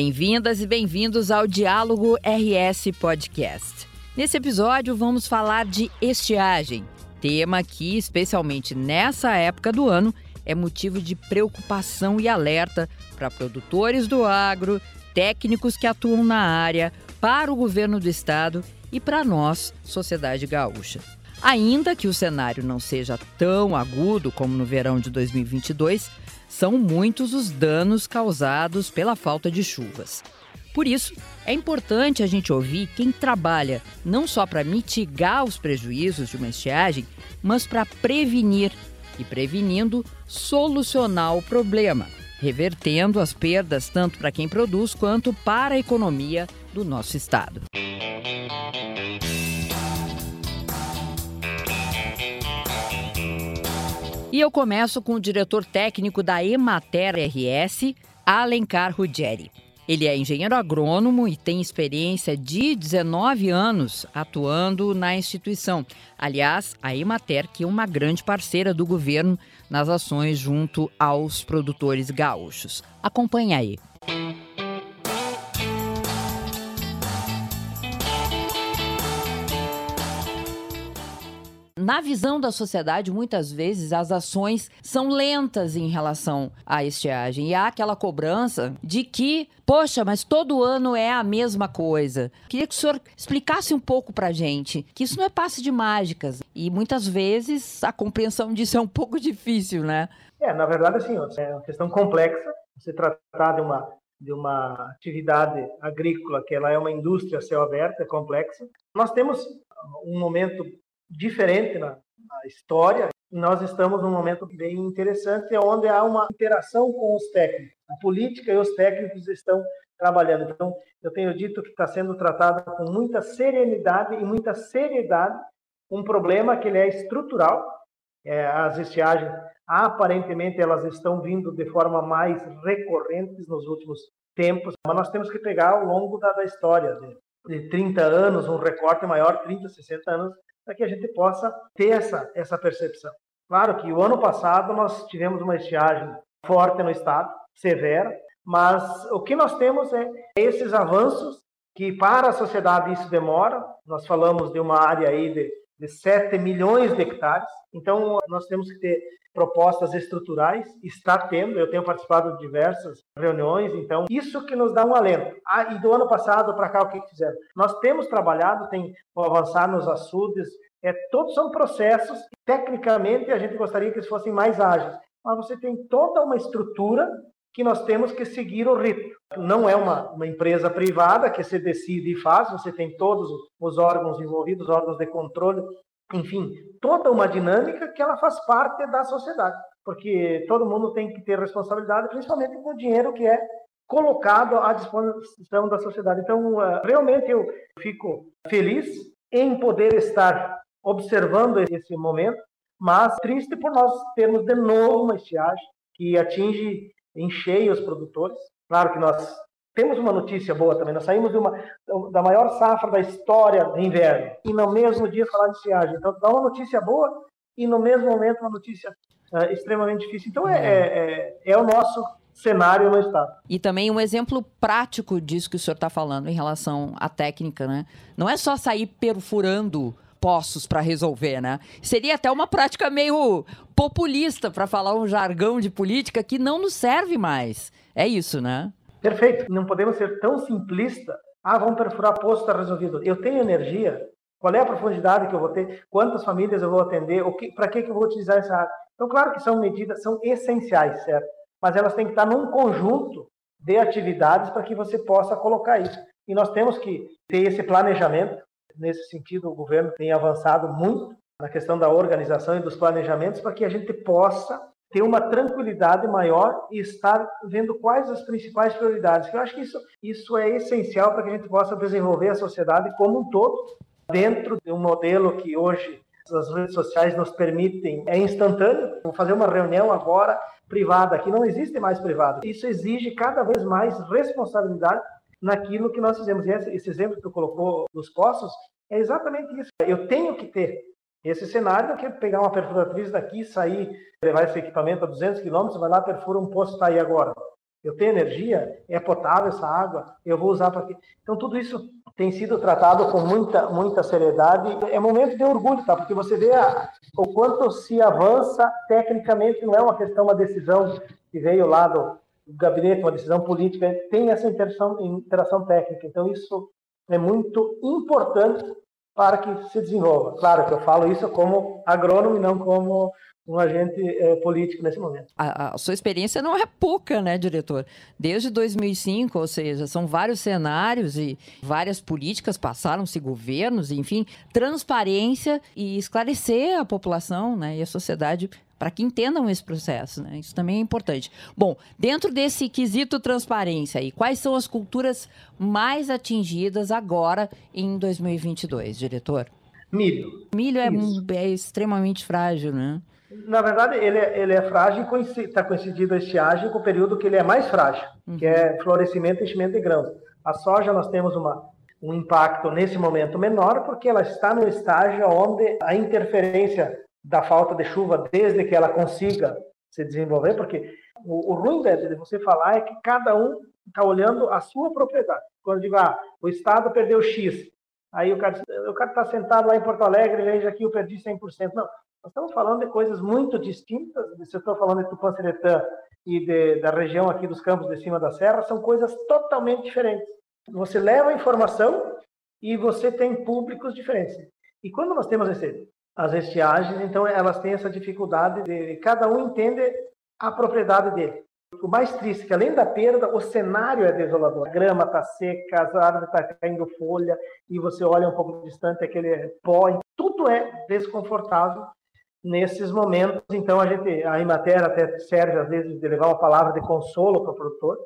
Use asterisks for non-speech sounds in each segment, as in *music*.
Bem-vindas e bem-vindos ao Diálogo RS Podcast. Nesse episódio vamos falar de estiagem, tema que, especialmente nessa época do ano, é motivo de preocupação e alerta para produtores do agro, técnicos que atuam na área, para o governo do estado e para nós, sociedade gaúcha. Ainda que o cenário não seja tão agudo como no verão de 2022, são muitos os danos causados pela falta de chuvas. Por isso, é importante a gente ouvir quem trabalha não só para mitigar os prejuízos de uma estiagem, mas para prevenir e, prevenindo, solucionar o problema, revertendo as perdas tanto para quem produz quanto para a economia do nosso estado. E eu começo com o diretor técnico da Emater RS, Alencar Ruggeri. Ele é engenheiro agrônomo e tem experiência de 19 anos atuando na instituição. Aliás, a Emater, que é uma grande parceira do governo nas ações junto aos produtores gaúchos. Acompanhe aí. Na visão da sociedade, muitas vezes as ações são lentas em relação à estiagem. E há aquela cobrança de que, poxa, mas todo ano é a mesma coisa. Queria que o senhor explicasse um pouco para gente que isso não é passe de mágicas. E muitas vezes a compreensão disso é um pouco *laughs* difícil, né? É, na verdade, assim, é uma questão complexa. Você tratar de uma de uma atividade agrícola que ela é uma indústria a céu aberto, é complexa. Nós temos um momento diferente na, na história. Nós estamos num momento bem interessante, onde há uma interação com os técnicos. A política e os técnicos estão trabalhando. Então, eu tenho dito que está sendo tratado com muita serenidade e muita seriedade um problema que ele é estrutural. É, as estiagens, aparentemente, elas estão vindo de forma mais recorrentes nos últimos tempos, mas nós temos que pegar ao longo da, da história, de, de 30 anos, um recorte maior, 30, 60 anos, para que a gente possa ter essa, essa percepção. Claro que o ano passado nós tivemos uma estiagem forte no estado, severa, mas o que nós temos é esses avanços que para a sociedade isso demora. Nós falamos de uma área aí de, de 7 milhões de hectares, então nós temos que ter propostas estruturais, está tendo, eu tenho participado de diversas reuniões, então isso que nos dá um alento. Ah, e do ano passado para cá o que fizeram? Nós temos trabalhado, tem o avançar nos açudes, é, todos são processos, tecnicamente a gente gostaria que eles fossem mais ágeis, mas você tem toda uma estrutura que nós temos que seguir o ritmo. Não é uma, uma empresa privada que se decide e faz, você tem todos os órgãos envolvidos, órgãos de controle, enfim, toda uma dinâmica que ela faz parte da sociedade, porque todo mundo tem que ter responsabilidade, principalmente com o dinheiro que é colocado à disposição da sociedade. Então, eh, realmente eu fico feliz em poder estar observando esse momento, mas triste por nós termos de novo uma estiagem que atinge em cheio os produtores. Claro que nós temos uma notícia boa também. Nós saímos de uma, da maior safra da história do inverno e no mesmo dia falar de estiagem. Então, dá uma notícia boa e no mesmo momento uma notícia uh, extremamente difícil. Então, é, é, é, é o nosso cenário no estado. E também um exemplo prático disso que o senhor está falando em relação à técnica, né? Não é só sair perfurando poços para resolver, né? Seria até uma prática meio populista, para falar um jargão de política que não nos serve mais. É isso, né? Perfeito. Não podemos ser tão simplista. Ah, vamos perfurar poço, está resolvido. Eu tenho energia. Qual é a profundidade que eu vou ter? Quantas famílias eu vou atender? Para que, que eu vou utilizar essa área? Então, claro que são medidas, são essenciais, certo? Mas elas têm que estar num conjunto de atividades para que você possa colocar isso. E nós temos que ter esse planejamento. Nesse sentido, o governo tem avançado muito na questão da organização e dos planejamentos para que a gente possa ter uma tranquilidade maior e estar vendo quais as principais prioridades. Eu acho que isso, isso é essencial para que a gente possa desenvolver a sociedade como um todo, dentro de um modelo que hoje as redes sociais nos permitem, é instantâneo. Vou fazer uma reunião agora privada, aqui não existe mais privado. Isso exige cada vez mais responsabilidade naquilo que nós fizemos. E esse exemplo que tu colocou dos poços é exatamente isso. Eu tenho que ter esse cenário é pegar uma perfuratriz daqui, sair, levar esse equipamento a 200 quilômetros, vai lá, perfura um poço, está aí agora. Eu tenho energia, é potável essa água, eu vou usar para quê? Então tudo isso tem sido tratado com muita muita seriedade. É momento de orgulho, tá? Porque você vê a, o quanto se avança tecnicamente, não é uma questão, uma decisão que veio lá do, gabinete, uma decisão política, tem essa interação, interação técnica. Então, isso é muito importante para que se desenvolva. Claro que eu falo isso como agrônomo e não como um agente é, político nesse momento. A, a, sua experiência não é pouca, né, diretor? Desde 2005, ou seja, são vários cenários e várias políticas passaram-se governos, enfim, transparência e esclarecer a população, né, e a sociedade para que entendam esse processo, né? Isso também é importante. Bom, dentro desse quesito transparência aí, quais são as culturas mais atingidas agora em 2022, diretor? Milho. Milho é, é extremamente frágil, né? Na verdade, ele é, ele é frágil e está coincidido a estiagem com o período que ele é mais frágil, uhum. que é florescimento e enchimento de grãos. A soja, nós temos uma, um impacto nesse momento menor, porque ela está no estágio onde a interferência da falta de chuva desde que ela consiga se desenvolver, porque o, o ruim de você falar é que cada um está olhando a sua propriedade. Quando digo, ah, o Estado perdeu X, aí o cara o cara está sentado lá em Porto Alegre, veja aqui eu perdi 100%. Não, nós estamos falando de coisas muito distintas. Se eu estou falando de Tupã-Seretã e de, da região aqui dos campos de cima da serra, são coisas totalmente diferentes. Você leva a informação e você tem públicos diferentes. E quando nós temos esse as estiagens, então elas têm essa dificuldade de cada um entende a propriedade dele. O mais triste é que além da perda, o cenário é desolador. A grama está seca, as árvores estão tá caindo folha e você olha um pouco distante aquele pó. Tudo é desconfortável nesses momentos. Então a gente, a Imater até serve às vezes de levar uma palavra de consolo para o produtor.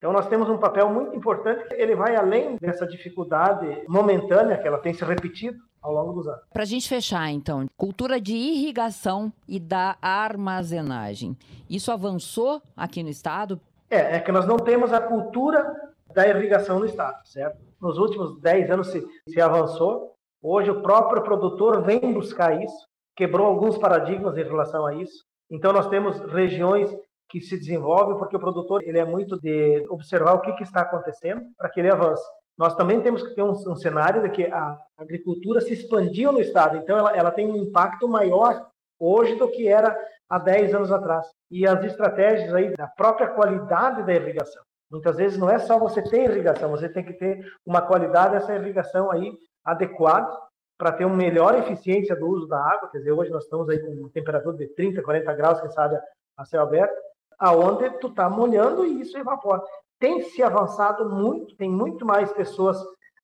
Então nós temos um papel muito importante. Ele vai além dessa dificuldade momentânea que ela tem se repetido ao longo dos anos. Para a gente fechar, então, cultura de irrigação e da armazenagem. Isso avançou aqui no estado? É, é que nós não temos a cultura da irrigação no estado, certo? Nos últimos 10 anos se, se avançou. Hoje o próprio produtor vem buscar isso, quebrou alguns paradigmas em relação a isso. Então nós temos regiões que se desenvolvem porque o produtor ele é muito de observar o que, que está acontecendo para que ele avance nós também temos que ter um, um, cenário de que a agricultura se expandiu no estado, então ela, ela tem um impacto maior hoje do que era há 10 anos atrás. E as estratégias aí da própria qualidade da irrigação. Muitas vezes não é só você ter irrigação, você tem que ter uma qualidade dessa irrigação aí adequada para ter uma melhor eficiência do uso da água. Quer dizer, hoje nós estamos aí com temperatura de 30, 40 graus, quem sabe a céu aberto, aonde tu está molhando e isso evapora tem se avançado muito, tem muito mais pessoas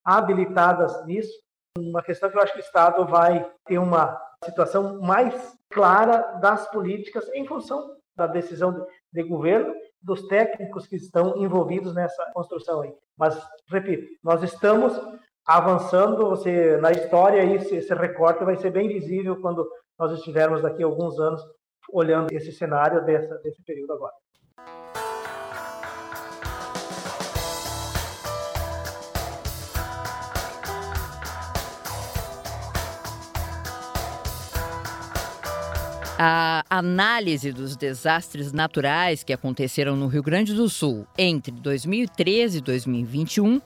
habilitadas nisso. Uma questão que eu acho que o Estado vai ter uma situação mais clara das políticas em função da decisão de, governo, dos técnicos que estão envolvidos nessa construção aí. Mas, repito, nós estamos avançando, você na história esse, esse recorte vai ser bem visível quando nós estivermos daqui a alguns anos olhando esse cenário dessa, desse período agora. A análise dos desastres naturais que aconteceram no Rio Grande do Sul entre 2013 e 2021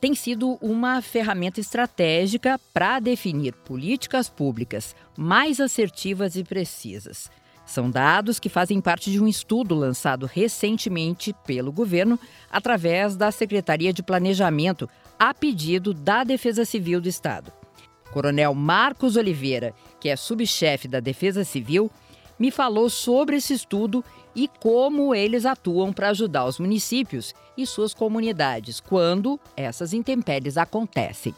tem sido uma ferramenta estratégica para definir políticas públicas mais assertivas e precisas. São dados que fazem parte de um estudo lançado recentemente pelo governo através da Secretaria de Planejamento, a pedido da Defesa Civil do Estado. Coronel Marcos Oliveira, que é subchefe da Defesa Civil, me falou sobre esse estudo e como eles atuam para ajudar os municípios e suas comunidades quando essas intempéries acontecem.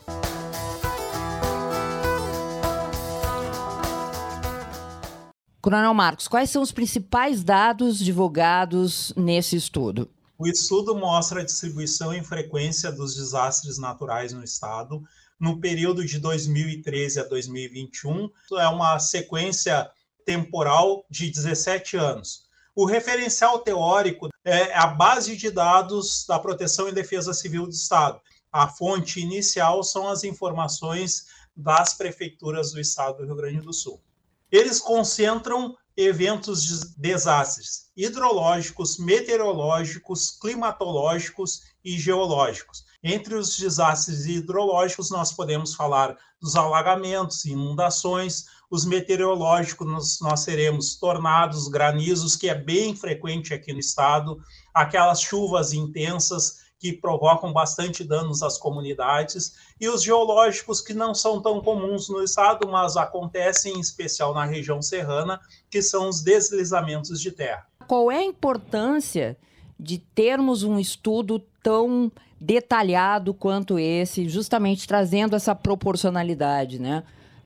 Coronel Marcos, quais são os principais dados divulgados nesse estudo? O estudo mostra a distribuição e frequência dos desastres naturais no estado, no período de 2013 a 2021. É uma sequência temporal de 17 anos. O referencial teórico é a base de dados da Proteção e Defesa Civil do Estado. A fonte inicial são as informações das prefeituras do Estado do Rio Grande do Sul. Eles concentram eventos de desastres hidrológicos, meteorológicos, climatológicos e geológicos. Entre os desastres hidrológicos, nós podemos falar dos alagamentos, inundações, os meteorológicos, nós teremos tornados, granizos, que é bem frequente aqui no estado, aquelas chuvas intensas que provocam bastante danos às comunidades, e os geológicos, que não são tão comuns no estado, mas acontecem em especial na região serrana, que são os deslizamentos de terra. Qual é a importância de termos um estudo tão detalhado quanto esse, justamente trazendo essa proporcionalidade, né?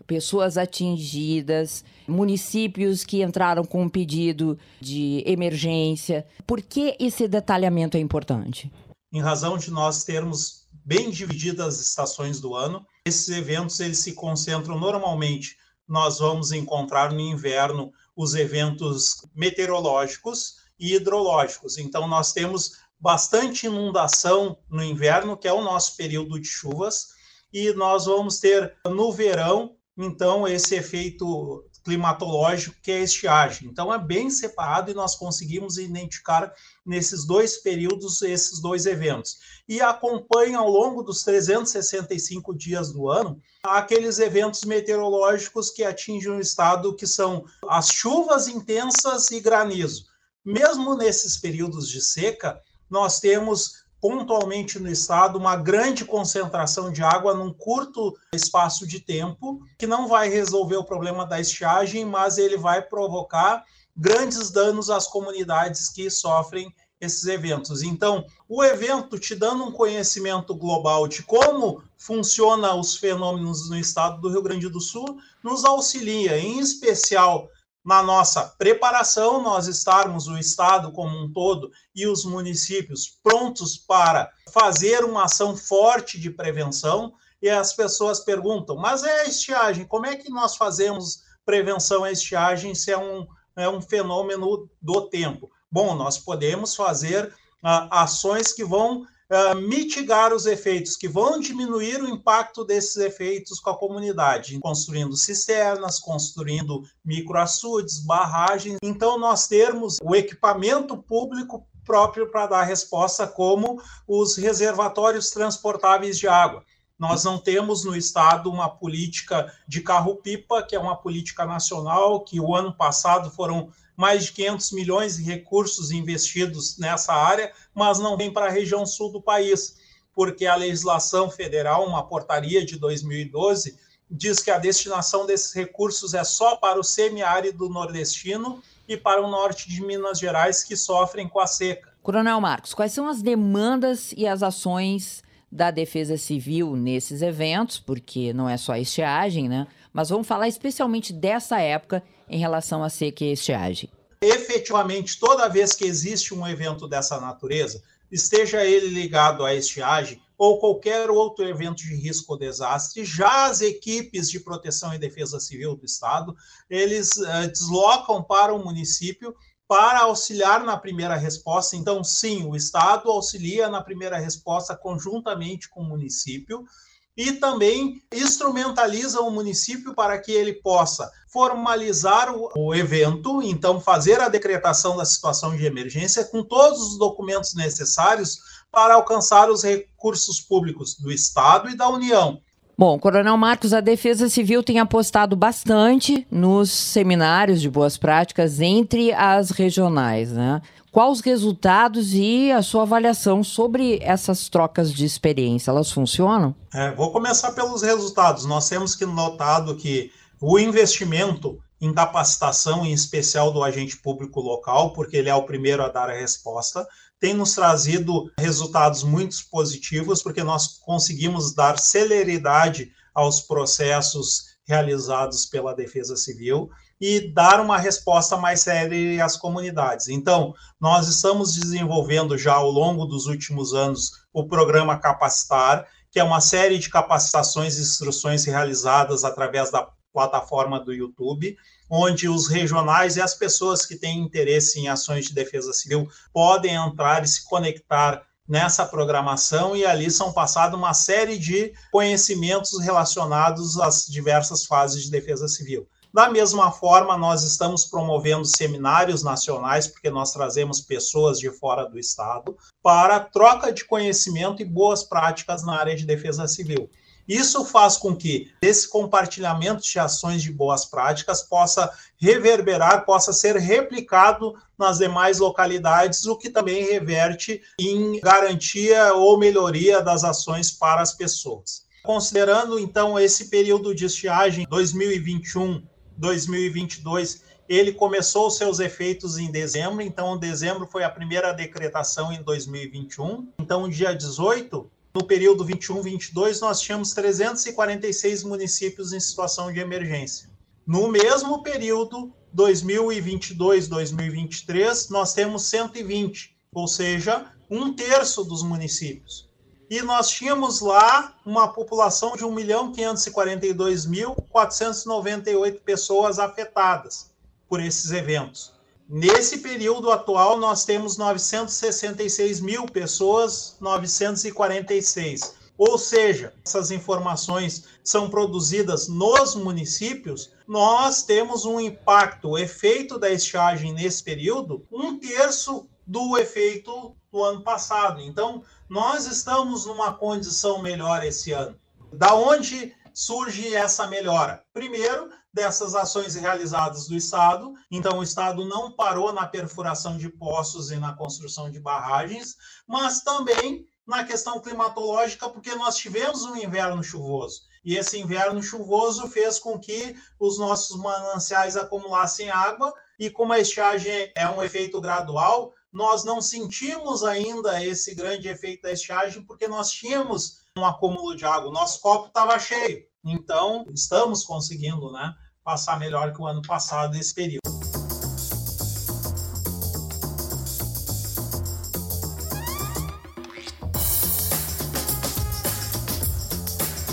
Pessoas atingidas, municípios que entraram com um pedido de emergência. Por que esse detalhamento é importante? Em razão de nós termos bem divididas as estações do ano. Esses eventos eles se concentram normalmente. Nós vamos encontrar no inverno os eventos meteorológicos e hidrológicos. Então nós temos bastante inundação no inverno, que é o nosso período de chuvas, e nós vamos ter no verão, então, esse efeito climatológico que é a estiagem. Então é bem separado e nós conseguimos identificar nesses dois períodos esses dois eventos. E acompanha ao longo dos 365 dias do ano aqueles eventos meteorológicos que atingem o estado que são as chuvas intensas e granizo. Mesmo nesses períodos de seca, nós temos pontualmente no estado uma grande concentração de água num curto espaço de tempo, que não vai resolver o problema da estiagem, mas ele vai provocar grandes danos às comunidades que sofrem esses eventos. Então, o evento te dando um conhecimento global de como funciona os fenômenos no estado do Rio Grande do Sul, nos auxilia, em especial na nossa preparação, nós estarmos o Estado como um todo e os municípios prontos para fazer uma ação forte de prevenção. E as pessoas perguntam, mas é a estiagem, como é que nós fazemos prevenção à estiagem se é um, é um fenômeno do tempo? Bom, nós podemos fazer ah, ações que vão uh, mitigar os efeitos, que vão diminuir o impacto desses efeitos com a comunidade, construindo cisternas, construindo microaçudes, barragens. Então, nós termos o equipamento público próprio para dar resposta, como os reservatórios transportáveis de água. Nós não temos no Estado uma política de carro-pipa, que é uma política nacional, que o ano passado foram mais de 500 milhões de recursos investidos nessa área, mas não vem para a região sul do país, porque a legislação federal, uma portaria de 2012, diz que a destinação desses recursos é só para o semiárido nordestino e para o norte de Minas Gerais, que sofrem com a seca. Coronel Marcos, quais são as demandas e as ações da Defesa Civil nesses eventos? Porque não é só a estiagem, né? Mas vamos falar especialmente dessa época em relação à seca e estiagem. Efetivamente, toda vez que existe um evento dessa natureza, esteja ele ligado à estiagem ou qualquer outro evento de risco ou desastre, já as equipes de proteção e defesa civil do Estado, eles uh, deslocam para o município para auxiliar na primeira resposta. Então, sim, o Estado auxilia na primeira resposta conjuntamente com o município, e também instrumentaliza o município para que ele possa formalizar o, o, evento, então fazer a decretação da situação de emergência com todos os documentos necessários para alcançar os recursos públicos do Estado e da União. Bom, Coronel Marcos, a Defesa Civil tem apostado bastante nos seminários de boas práticas entre as regionais, né? Quais os resultados e a sua avaliação sobre essas trocas de experiência? Elas funcionam? É, vou começar pelos resultados. Nós temos que notado que o investimento em capacitação, em especial do agente público local, porque ele é o primeiro a dar a resposta, tem nos trazido resultados muito positivos, porque nós conseguimos dar celeridade aos processos realizados pela Defesa Civil e dar uma resposta mais séria às comunidades. Então, nós estamos desenvolvendo já ao longo dos últimos anos o programa Capacitar, que é uma série de capacitações e instruções realizadas através da plataforma do YouTube, onde os regionais e as pessoas que têm interesse em ações de defesa civil podem entrar e se conectar nessa programação e ali são passados uma série de conhecimentos relacionados às diversas fases de defesa civil. Da mesma forma, nós estamos promovendo seminários nacionais, porque nós trazemos pessoas de fora do Estado, para troca de conhecimento e boas práticas na área de defesa civil. Isso faz com que esse compartilhamento de ações de boas práticas possa reverberar, possa ser replicado nas demais localidades, o que também reverte em garantia ou melhoria das ações para as pessoas. Considerando então esse período de estiagem 2021 2022, ele começou seus efeitos em dezembro, então dezembro foi a primeira decretação em 2021. Então, dia 18, no período 21-22, nós tínhamos 346 municípios em situação de emergência. No mesmo período, 2022-2023, nós temos 120, ou seja, um terço dos municípios e nós tínhamos lá uma população de 1.542.498 pessoas afetadas por esses eventos. Nesse período atual, nós temos 966 mil pessoas, 946. Ou seja, essas informações são produzidas nos municípios, nós temos um impacto, o efeito da estiagem nesse período, um terço do efeito do ano passado. Então, nós estamos numa condição melhor esse ano. Da onde surge essa melhora? Primeiro, dessas ações realizadas do Estado. Então, o Estado não parou na perfuração de poços e na construção de barragens, mas também na questão climatológica, porque nós tivemos um inverno chuvoso. E esse inverno chuvoso fez com que os nossos mananciais acumulassem água, e como a estiagem é um efeito gradual, nós não sentimos ainda esse grande efeito da estiagem porque nós tínhamos um acúmulo de água, nosso copo estava cheio. Então, estamos conseguindo né, passar melhor que o ano passado nesse período.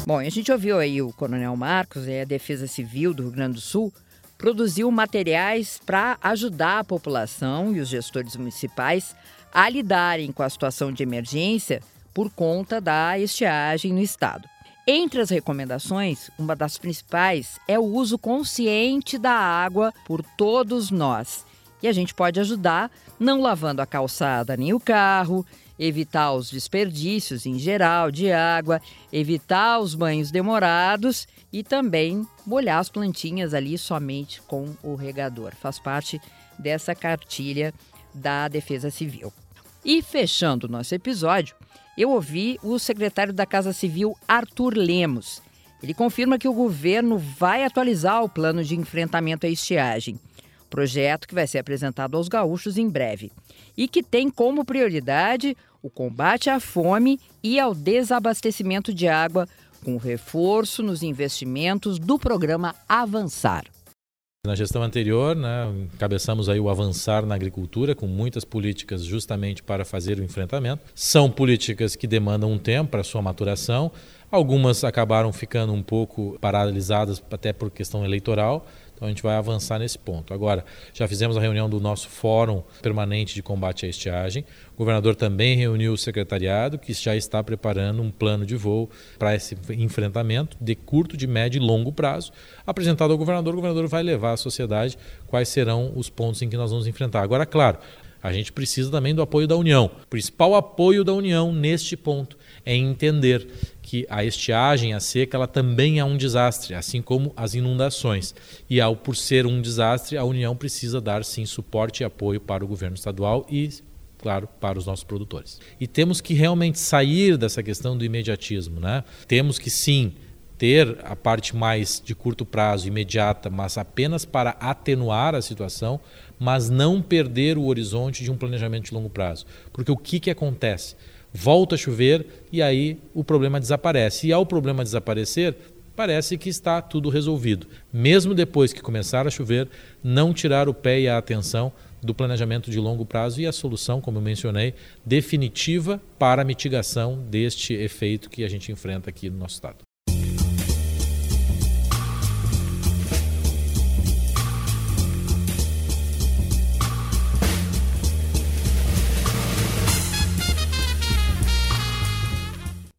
Bom, a gente ouviu aí o Coronel Marcos, é a Defesa Civil do Rio Grande do Sul, produziu materiais para ajudar a população e os gestores municipais a lidarem com a situação de emergência por conta da estiagem no estado. Entre as recomendações, uma das principais é o uso consciente da água por todos nós. E a gente pode ajudar não lavando a calçada nem o carro, evitar os desperdícios em geral de água, evitar os banhos demorados e também molhar as plantinhas ali somente com o regador. Faz parte dessa cartilha da Defesa Civil. E fechando o nosso episódio, eu ouvi o secretário da Casa Civil, Arthur Lemos. Ele confirma que o governo vai atualizar o plano de enfrentamento à estiagem projeto que vai ser apresentado aos gaúchos em breve e que tem como prioridade o combate à fome e ao desabastecimento de água, com reforço nos investimentos do programa Avançar. Na gestão anterior, né, encabeçamos aí o avançar na agricultura com muitas políticas justamente para fazer o enfrentamento. São políticas que demandam um tempo para sua maturação. Algumas acabaram ficando um pouco paralisadas até por questão eleitoral. Então a gente vai avançar nesse ponto. Agora, já fizemos a reunião do nosso Fórum Permanente de Combate à Estiagem. O governador também reuniu o secretariado, que já está preparando um plano de voo para esse enfrentamento de curto, de médio e longo prazo. Apresentado ao governador, o governador vai levar à sociedade quais serão os pontos em que nós vamos enfrentar. Agora, claro, a gente precisa também do apoio da União. O principal apoio da União neste ponto é entender que a estiagem, a seca, ela também é um desastre, assim como as inundações. E ao por ser um desastre, a União precisa dar sim suporte e apoio para o governo estadual e claro, para os nossos produtores. E temos que realmente sair dessa questão do imediatismo, né? Temos que sim ter a parte mais de curto prazo, imediata, mas apenas para atenuar a situação, mas não perder o horizonte de um planejamento de longo prazo. Porque o que, que acontece? Volta a chover e aí o problema desaparece. E ao problema desaparecer, parece que está tudo resolvido. Mesmo depois que começar a chover, não tirar o pé e a atenção do planejamento de longo prazo e a solução, como eu mencionei, definitiva para a mitigação deste efeito que a gente enfrenta aqui no nosso estado.